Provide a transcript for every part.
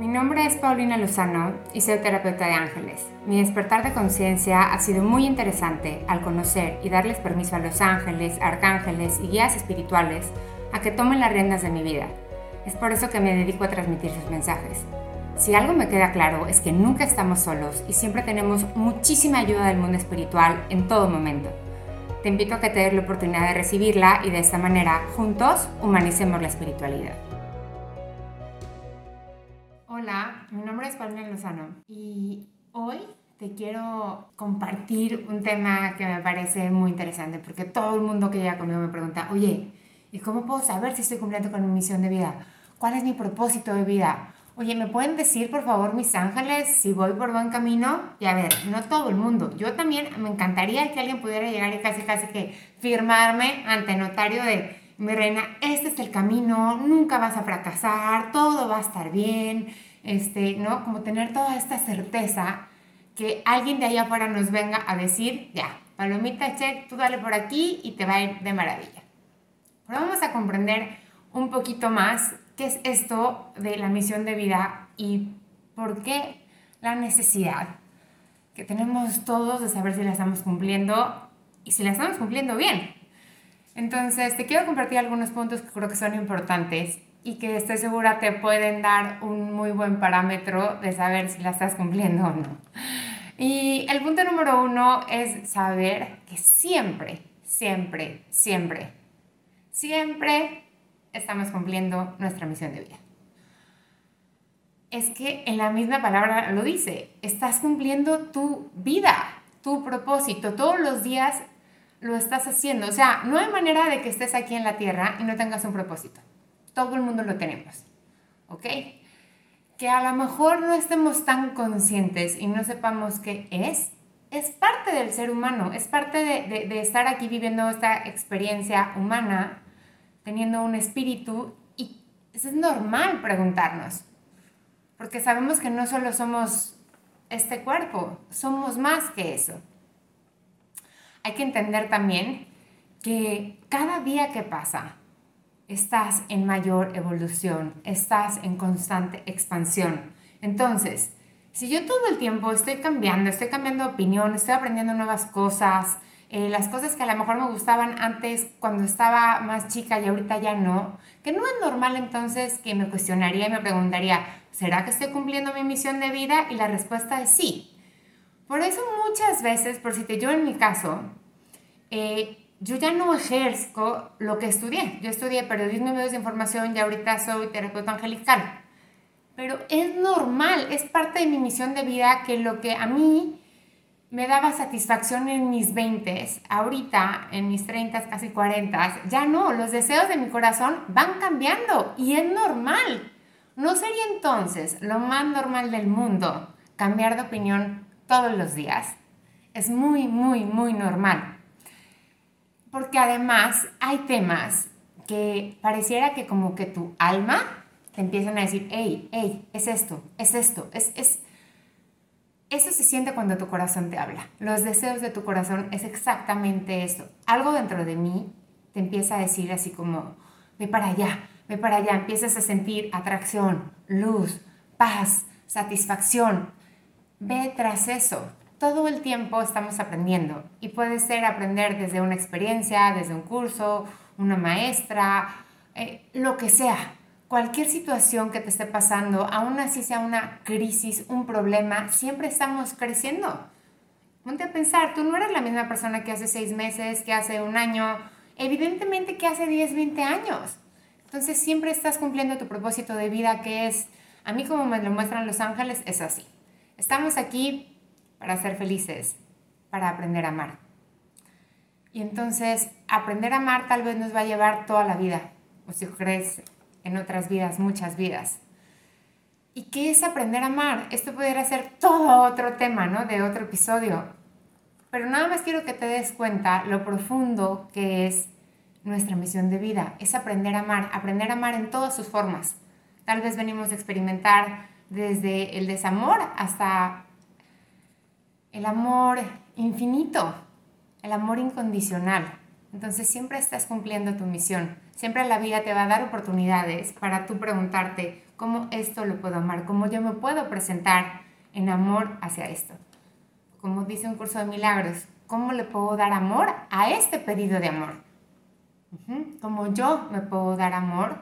Mi nombre es Paulina Lozano y soy terapeuta de ángeles. Mi despertar de conciencia ha sido muy interesante al conocer y darles permiso a los ángeles, arcángeles y guías espirituales a que tomen las riendas de mi vida. Es por eso que me dedico a transmitir sus mensajes. Si algo me queda claro es que nunca estamos solos y siempre tenemos muchísima ayuda del mundo espiritual en todo momento. Te invito a que te des la oportunidad de recibirla y de esta manera, juntos, humanicemos la espiritualidad. Y hoy te quiero compartir un tema que me parece muy interesante porque todo el mundo que llega conmigo me pregunta, oye, ¿y cómo puedo saber si estoy cumpliendo con mi misión de vida? ¿Cuál es mi propósito de vida? Oye, ¿me pueden decir por favor mis ángeles si voy por buen camino? Y a ver, no todo el mundo. Yo también me encantaría que alguien pudiera llegar y casi casi que firmarme ante notario de, mi reina, este es el camino, nunca vas a fracasar, todo va a estar bien este, ¿no? Como tener toda esta certeza que alguien de allá afuera nos venga a decir, ya, palomita, check, tú dale por aquí y te va a ir de maravilla. Pero vamos a comprender un poquito más qué es esto de la misión de vida y por qué la necesidad que tenemos todos de saber si la estamos cumpliendo y si la estamos cumpliendo bien. Entonces, te quiero compartir algunos puntos que creo que son importantes y que estoy segura te pueden dar un muy buen parámetro de saber si la estás cumpliendo o no. Y el punto número uno es saber que siempre, siempre, siempre, siempre estamos cumpliendo nuestra misión de vida. Es que en la misma palabra lo dice, estás cumpliendo tu vida, tu propósito, todos los días lo estás haciendo. O sea, no hay manera de que estés aquí en la tierra y no tengas un propósito todo el mundo lo tenemos, ¿ok? Que a lo mejor no estemos tan conscientes y no sepamos qué es, es parte del ser humano, es parte de, de estar aquí viviendo esta experiencia humana, teniendo un espíritu y es normal preguntarnos, porque sabemos que no solo somos este cuerpo, somos más que eso. Hay que entender también que cada día que pasa, estás en mayor evolución, estás en constante expansión. Entonces, si yo todo el tiempo estoy cambiando, estoy cambiando de opinión, estoy aprendiendo nuevas cosas, eh, las cosas que a lo mejor me gustaban antes cuando estaba más chica y ahorita ya no, que no es normal entonces que me cuestionaría y me preguntaría, ¿será que estoy cumpliendo mi misión de vida? Y la respuesta es sí. Por eso muchas veces, por si te yo en mi caso, eh, yo ya no ejerzo lo que estudié. Yo estudié periodismo y medios de información y ahorita soy terapeuta angelical. Pero es normal, es parte de mi misión de vida que lo que a mí me daba satisfacción en mis 20, ahorita en mis 30, casi 40, ya no, los deseos de mi corazón van cambiando y es normal. ¿No sería entonces lo más normal del mundo cambiar de opinión todos los días? Es muy, muy, muy normal. Porque además hay temas que pareciera que como que tu alma te empiezan a decir, hey, hey, es esto, es esto, es, es... Eso se siente cuando tu corazón te habla. Los deseos de tu corazón es exactamente eso. Algo dentro de mí te empieza a decir así como, ve para allá, ve para allá. Empiezas a sentir atracción, luz, paz, satisfacción. Ve tras eso todo el tiempo estamos aprendiendo y puede ser aprender desde una experiencia, desde un curso, una maestra, eh, lo que sea. Cualquier situación que te esté pasando, aún así sea una crisis, un problema, siempre estamos creciendo. Ponte a pensar, tú no eres la misma persona que hace seis meses, que hace un año, evidentemente que hace 10, 20 años. Entonces siempre estás cumpliendo tu propósito de vida que es, a mí como me lo muestran los ángeles, es así. Estamos aquí para ser felices, para aprender a amar. Y entonces, aprender a amar tal vez nos va a llevar toda la vida, o si crees en otras vidas, muchas vidas. ¿Y qué es aprender a amar? Esto pudiera ser todo otro tema, ¿no? De otro episodio. Pero nada más quiero que te des cuenta lo profundo que es nuestra misión de vida. Es aprender a amar, aprender a amar en todas sus formas. Tal vez venimos a experimentar desde el desamor hasta el amor infinito, el amor incondicional. Entonces siempre estás cumpliendo tu misión. Siempre la vida te va a dar oportunidades para tú preguntarte cómo esto lo puedo amar, cómo yo me puedo presentar en amor hacia esto. Como dice un curso de milagros, ¿cómo le puedo dar amor a este pedido de amor? Como yo me puedo dar amor,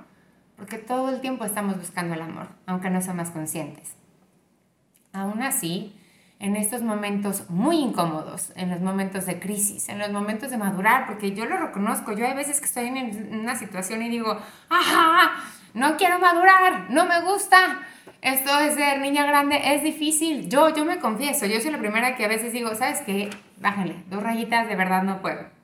porque todo el tiempo estamos buscando el amor, aunque no somos conscientes. Aún así, en estos momentos muy incómodos, en los momentos de crisis, en los momentos de madurar, porque yo lo reconozco, yo hay veces que estoy en una situación y digo, ajá, no quiero madurar, no me gusta, esto de ser niña grande es difícil, yo, yo me confieso, yo soy la primera que a veces digo, ¿sabes qué? Bájale, dos rayitas, de verdad no puedo.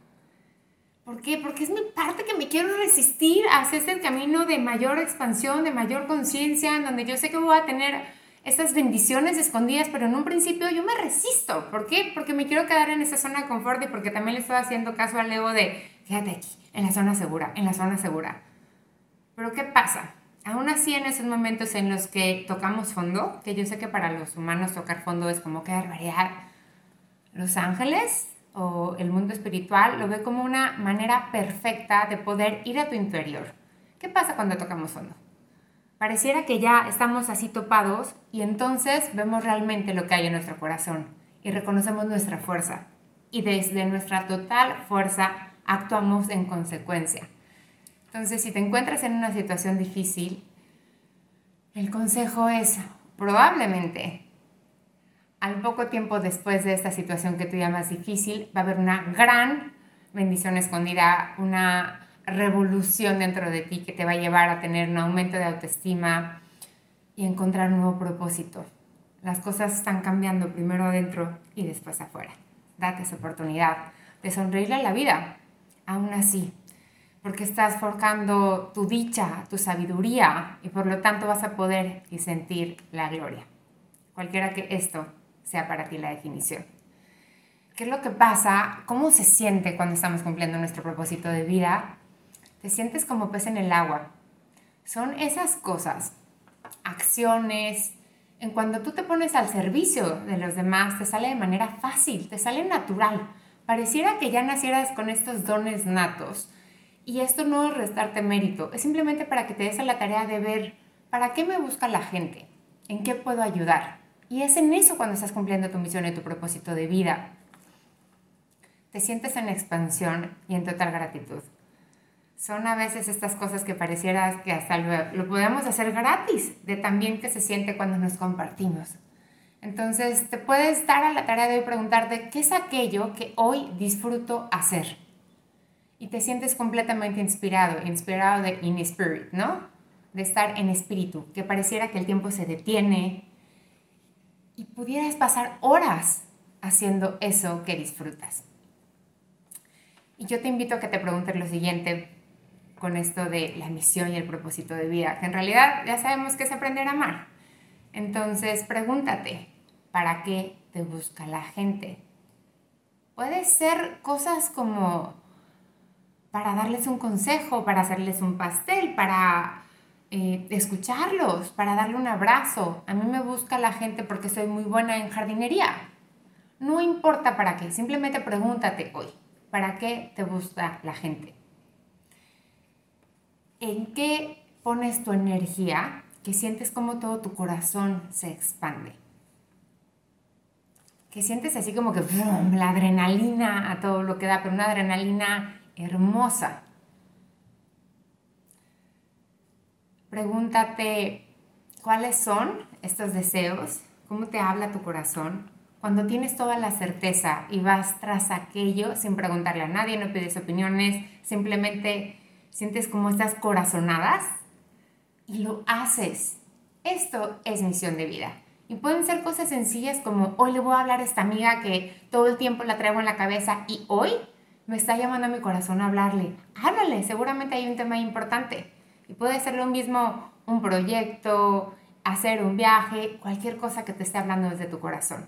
¿Por qué? Porque es mi parte que me quiero resistir hacia este camino de mayor expansión, de mayor conciencia, en donde yo sé que voy a tener estas bendiciones escondidas, pero en un principio yo me resisto. ¿Por qué? Porque me quiero quedar en esa zona de confort y porque también le estoy haciendo caso al Leo de, quédate aquí, en la zona segura, en la zona segura. Pero ¿qué pasa? Aún así, en esos momentos en los que tocamos fondo, que yo sé que para los humanos tocar fondo es como que barbaridad, los ángeles o el mundo espiritual lo ve como una manera perfecta de poder ir a tu interior. ¿Qué pasa cuando tocamos fondo? Pareciera que ya estamos así topados y entonces vemos realmente lo que hay en nuestro corazón y reconocemos nuestra fuerza. Y desde nuestra total fuerza actuamos en consecuencia. Entonces, si te encuentras en una situación difícil, el consejo es probablemente al poco tiempo después de esta situación que tú llamas difícil, va a haber una gran bendición escondida, una revolución dentro de ti que te va a llevar a tener un aumento de autoestima y encontrar un nuevo propósito. Las cosas están cambiando primero adentro y después afuera. Date esa oportunidad de sonreírle a la vida, aún así, porque estás forjando tu dicha, tu sabiduría y por lo tanto vas a poder y sentir la gloria. Cualquiera que esto sea para ti la definición. ¿Qué es lo que pasa? ¿Cómo se siente cuando estamos cumpliendo nuestro propósito de vida? Te sientes como pez en el agua. Son esas cosas, acciones, en cuando tú te pones al servicio de los demás, te sale de manera fácil, te sale natural. Pareciera que ya nacieras con estos dones natos. Y esto no es restarte mérito, es simplemente para que te des a la tarea de ver para qué me busca la gente, en qué puedo ayudar. Y es en eso cuando estás cumpliendo tu misión y tu propósito de vida. Te sientes en expansión y en total gratitud son a veces estas cosas que pareciera que hasta lo, podemos hacer gratis, de también que se siente cuando nos compartimos. Entonces, te puedes dar a la tarea de preguntarte, ¿qué es aquello que hoy disfruto hacer? Y te sientes completamente inspirado, inspirado de in spirit, ¿no? De estar en espíritu, que pareciera que el tiempo se detiene y pudieras pasar horas haciendo eso que disfrutas. Y yo te invito a que te preguntes lo siguiente, con esto de la misión y el propósito de vida, que en realidad ya sabemos que es aprender a amar. Entonces pregúntate, ¿para qué te busca la gente? Puede ser cosas como para darles un consejo, para hacerles un pastel, para eh, escucharlos, para darle un abrazo. A mí me busca la gente porque soy muy buena en jardinería. No importa para qué, simplemente pregúntate hoy, ¿para qué te busca la gente? En qué pones tu energía que sientes como todo tu corazón se expande. Que sientes así como que la adrenalina a todo lo que da, pero una adrenalina hermosa. Pregúntate cuáles son estos deseos, cómo te habla tu corazón. Cuando tienes toda la certeza y vas tras aquello sin preguntarle a nadie, no pides opiniones, simplemente sientes como estas corazonadas y lo haces. Esto es misión de vida. Y pueden ser cosas sencillas como hoy le voy a hablar a esta amiga que todo el tiempo la traigo en la cabeza y hoy me está llamando a mi corazón a hablarle. Háblale, seguramente hay un tema importante. Y puede ser lo mismo un proyecto, hacer un viaje, cualquier cosa que te esté hablando desde tu corazón.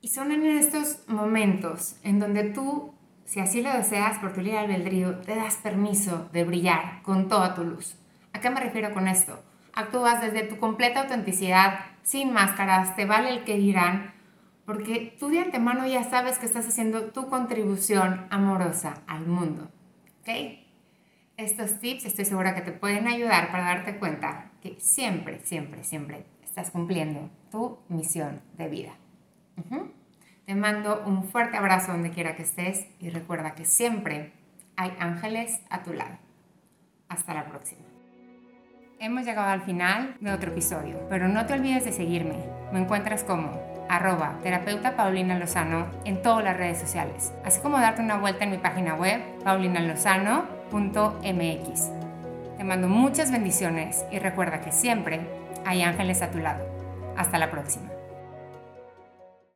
Y son en estos momentos en donde tú si así lo deseas por tu libre albedrío, te das permiso de brillar con toda tu luz. ¿A qué me refiero con esto? Actúas desde tu completa autenticidad, sin máscaras, te vale el que dirán, porque tú de antemano ya sabes que estás haciendo tu contribución amorosa al mundo. ¿Ok? Estos tips estoy segura que te pueden ayudar para darte cuenta que siempre, siempre, siempre estás cumpliendo tu misión de vida. Te mando un fuerte abrazo donde quiera que estés y recuerda que siempre hay ángeles a tu lado. Hasta la próxima. Hemos llegado al final de otro episodio, pero no te olvides de seguirme. Me encuentras como arroba terapeuta Paulina Lozano en todas las redes sociales, así como darte una vuelta en mi página web paulinalozano.mx. Te mando muchas bendiciones y recuerda que siempre hay ángeles a tu lado. Hasta la próxima.